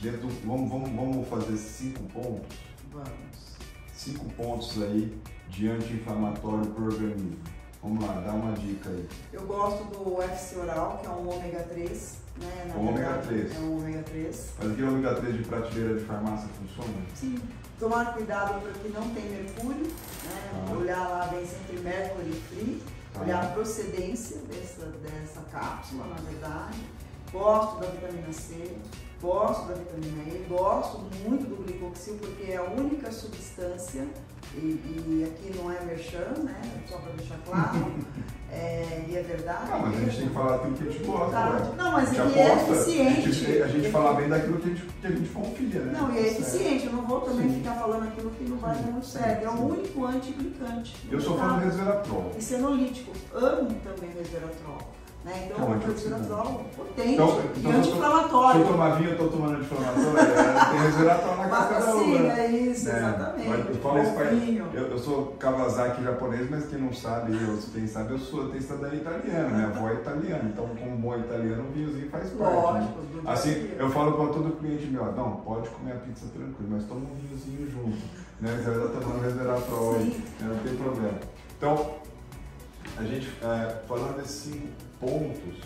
Dentro, vamos, vamos, vamos fazer cinco pontos? Vamos. Cinco pontos aí de anti-inflamatório para o organismo. Vamos lá, dá uma dica aí. Eu gosto do UFC oral, que é um ômega 3. Né? Na O ômega verdade, 3. É um ômega 3. Mas aquele ômega 3 de prateleira de farmácia funciona? Sim. Tomar cuidado para que não tem mercúrio, né? Tá. Olhar lá bem sempre mercury free, Tá. olhar a procedência dessa, dessa cápsula, na verdade. Gosto da vitamina C, gosto da vitamina E, gosto muito do glicoxil porque é a única substância, e, e aqui não é merchan, né? Só para deixar claro, é, e é verdade. Ah, mas a gente tem que falar tudo que a gente gosta, Tá. né? Não, mas ele é eficiente. A gente, a gente fala bem daquilo que a gente, que a gente confia, né? Não, e é Tá eficiente, eu não vou também Sim. ficar falando aquilo que não vai dar muito certo. É o único antiglicante. Eu sou fã do resveratrol. E senolítico. Amo também resveratrol. Né? Então, É um o antioxidante. resveratrol potente Então- e então eu tô- Se anti-inflamatório. eu tomar vinho, eu tô tomando anti-inflamatório, é, tem resveratrol na casca da uva. Vacina, é isso, né? exatamente. Mas Eu, falo isso eu, eu sou Kawasaki japonês, mas quem não sabe, eu, quem sabe, eu sou tenho cidadania italiana, minha avó é italiana, então como bom italiano, o vinhozinho faz parte. né? Lógico. do Assim, eu falo para todo cliente meu, não, pode comer a pizza tranquilo, mas toma um vinhozinho junto, né? Você vai estar tomando resveratrol, né? não tem problema. Então, a gente, é, falando desses cinco pontos,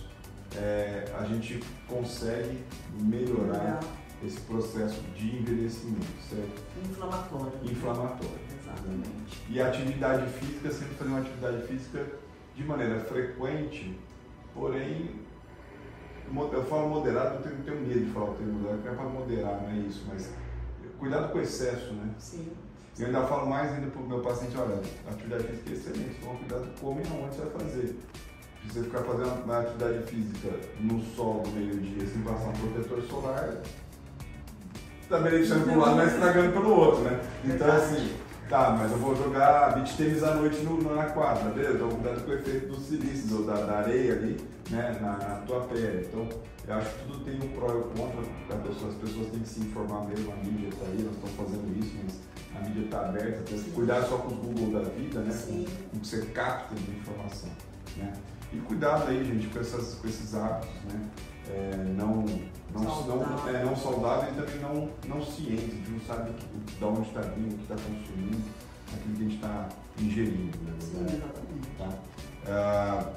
é, a gente consegue melhorar esse processo de envelhecimento, certo? Inflamatório. Inflamatório. Exatamente. E a atividade física, sempre fazer uma atividade física de maneira frequente, porém, eu falo moderado, eu tenho, tenho medo de falar o termo moderado, porque é para moderar, não é isso, mas cuidado com o excesso, né? Sim. Eu ainda falo mais ainda para o meu paciente, olha, atividade física é excelente, toma cuidado como e aonde você vai fazer. Se você ficar fazendo uma atividade física no sol do meio-dia sem passar um protetor solar, tá beneficiando para um lado, mas estragando pelo outro, né? Então assim, tá, mas eu vou jogar beach tênis à noite no, na quadra, beleza? Então cuidado com o efeito do silício, da, da areia ali, né, na, na tua pele. Então, eu acho que tudo tem um pró e um contra, as pessoas têm que se informar mesmo, a mídia está aí, nós estamos fazendo isso, mas a mídia está aberta, tem que cuidar só com os Google da vida, né? Sim. Com, o que você capta de informação, né? E cuidado aí, gente, com, essas, com esses hábitos, né? É, não, não, não, Saudável. é, não saudáveis e também não, não cientes, a gente não sabe que- de onde está vindo, o que está consumindo, aquilo que a gente está ingerindo, na Sim, exatamente. Tá? Ah,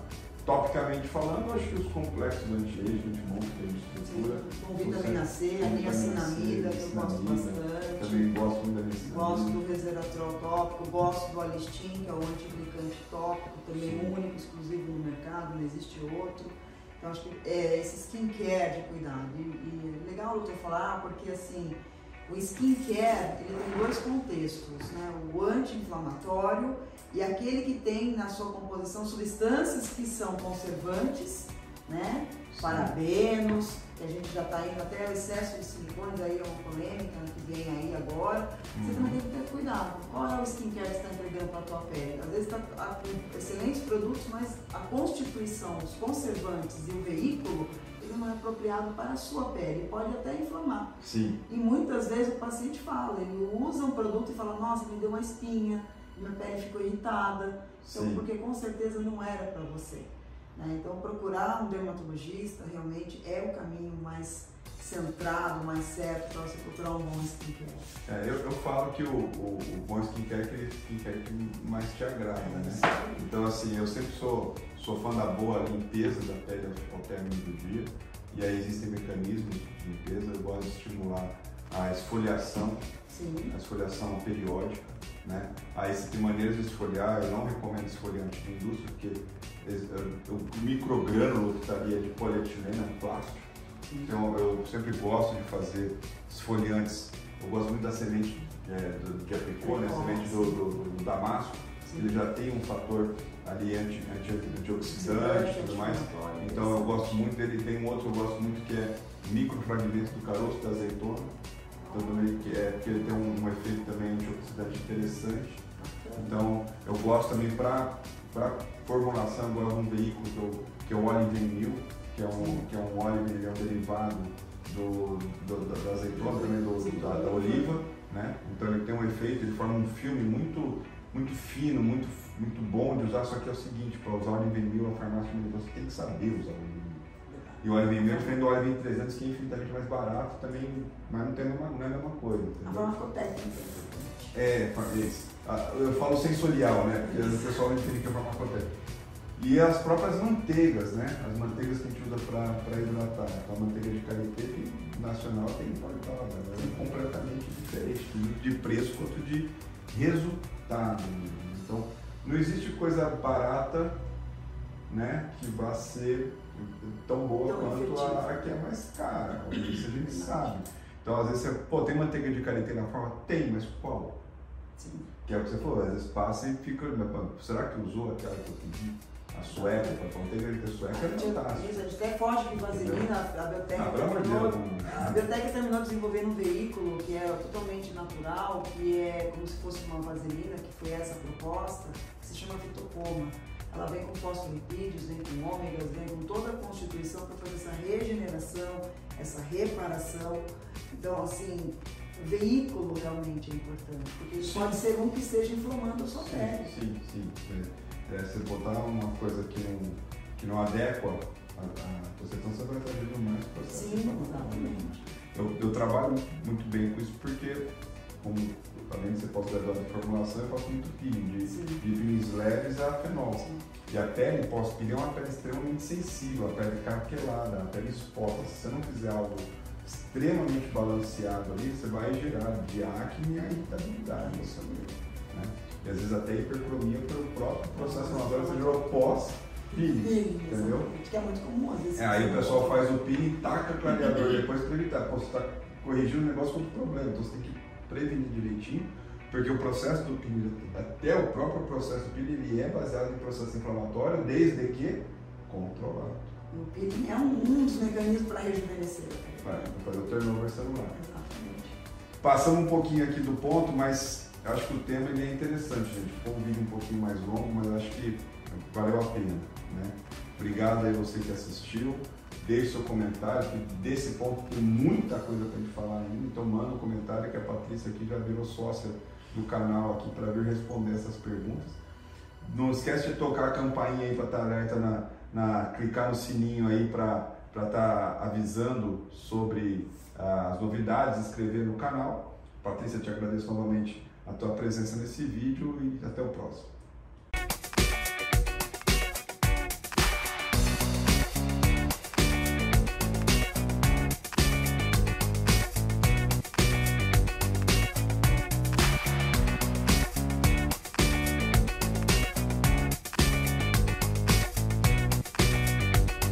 topicamente falando, acho que os complexos anti-age, anti-monstro que a gente estrutura, vitamina C, a vitamina niacinamida, que eu gosto bastante. também gosto muito da Gosto niacinamida. do resveratrol tópico, gosto do alistin, que é o antiglicante tópico, também único, exclusivo no mercado, não existe outro. Então acho que é esse skincare de cuidado. E, e é legal eu falar porque assim, o skincare ele tem dois contextos, né? O anti-inflamatório e aquele que tem na sua composição substâncias que são conservantes, né? Parabenos, que a gente já está indo até o excesso de silicones, aí é uma polêmica que vem aí agora. Você também tem que ter cuidado. Qual é o skincare que você está entregando para a tua pele? Às vezes está com excelentes produtos, mas a constituição, os conservantes e o veículo, ele não é apropriado para a sua pele. Pode até inflamar. Sim, E muitas vezes o paciente fala, ele usa um produto e fala, nossa, me deu uma espinha, minha pele ficou irritada. Então, sim. porque com certeza não era para você. Né? Então, procurar um dermatologista realmente é o caminho mais centrado, mais certo para você procurar um bom skincare. É, eu, eu falo que o, o, o bom skincare é aquele skincare que mais te agrada, né? Então, assim, eu sempre sou, sou fã da boa limpeza da pele ao término do dia. E aí existem mecanismos de limpeza. Eu gosto de estimular a esfoliação, Sim, a esfoliação periódica, né? Aí você tem maneiras de esfoliar. Eu não recomendo esfoliante de indústria, porque o microgrânulo que está ali é de polietileno, é plástico. Então eu sempre gosto de fazer esfoliantes. Eu gosto muito da semente é, do- de apricot, né? A semente do, do- do damasco. Ele já tem um fator ali anti, anti, antioxidante e tudo mais. Então eu gosto muito dele. Tem um outro que eu gosto muito que é microfragmentos do caroço da azeitona. Então também que é porque ele tem um, um efeito também antioxidante interessante. Então eu gosto também para formulação, eu gosto de um veículo que, eu, que é o Olive Mil, que é um, que é um óleo, é um derivado do, do- da, da azeitona, também do, da, da oliva, né? Então ele tem um efeito, ele forma um filme muito, muito fino, muito, muito bom de usar, só que é o seguinte, para usar o Olive Mil na farmácia, você tem que saber usar o Mil. E o óleo vem mesmo, vem do óleo vem 300, que é infinitamente mais barato também, mas não, tem uma, não é a mesma coisa. A Entendeu? farmacotécnica. É, fa- isso. Ah, eu falo sensorial, né? Porque o pessoal não entende que é farmacotécnica. E as próprias manteigas, né? As manteigas que a gente usa para hidratar. Então, a manteiga de karité tem- nacional tem importada. Ela é completamente diferente, tanto de preço quanto de resultado. Então, não existe coisa barata né, que vai ser tão boa Tão quanto a, que é mais cara. Isso a gente sabe. Então, às vezes, você, pô, tem manteiga de karité na forma? Tem, mas qual? Sim. Que é o que você falou, às vezes passa e fica. mas, Será que usou aquela que eu pedi? A sueca, a manteiga de sueca é fantástica. isso, a gente até foge de vaselina, a Biotech Ah, terminou, a Biotech terminou desenvolvendo um veículo que é totalmente natural, que é como se fosse uma vaselina, que foi essa proposta, que se chama fitocoma. Ela vem com fosfolipídios, vem com ômegas, vem com toda a constituição para fazer essa regeneração, essa reparação. Então, assim, o veículo realmente é importante, porque Sim. pode ser um que esteja inflamando a sua pele. Sim, sim, sim. É, você botar uma coisa que não, que não adequa a, a você, então você vai fazendo mais processo. Sim, exatamente. Eu, eu trabalho muito bem com isso porque, como além de ser pós-graduado em formulação, eu faço muito peeling, de, Sim. de peelings leves a fenol. Sim. E a pele pós-peeling é uma pele extremamente sensível, a pele carquelada, a pele exposta. Se você não fizer algo extremamente balanceado ali, você vai gerar de acne e a irritabilidade no seu meio. Né? E às vezes até hipercromia pelo próprio processo que você gerou pós-peeling. Peeling, Entendeu? Que é muito comum, às vezes. É, aí o pessoal faz o peeling, taca clareador depois para evitar. Pô, você está corrigindo o negócio com outro problema, então você tem que prevenir direitinho, porque o processo do peeling, até o próprio processo do peeling, ele é baseado em processo inflamatório, desde que controlado. O peeling é um, um dos mecanismos para rejuvenescer. Vai fazer o turnover celular. Exatamente. Passamos um pouquinho aqui do ponto, mas acho que o tema ele é interessante, gente. Ficou um vídeo um pouquinho mais longo, mas acho que valeu a pena. Né? Obrigado aí você que assistiu. Deixe seu comentário, que desse ponto tem muita coisa para gente falar ainda. Então manda um comentário que a Patrícia aqui já virou sócia do canal aqui para vir responder essas perguntas. Não esquece de tocar a campainha aí para estar alerta na, na clicar no sininho aí para estar avisando sobre ah, as novidades, inscrever no canal. Patrícia, te agradeço novamente a tua presença nesse vídeo e até o próximo.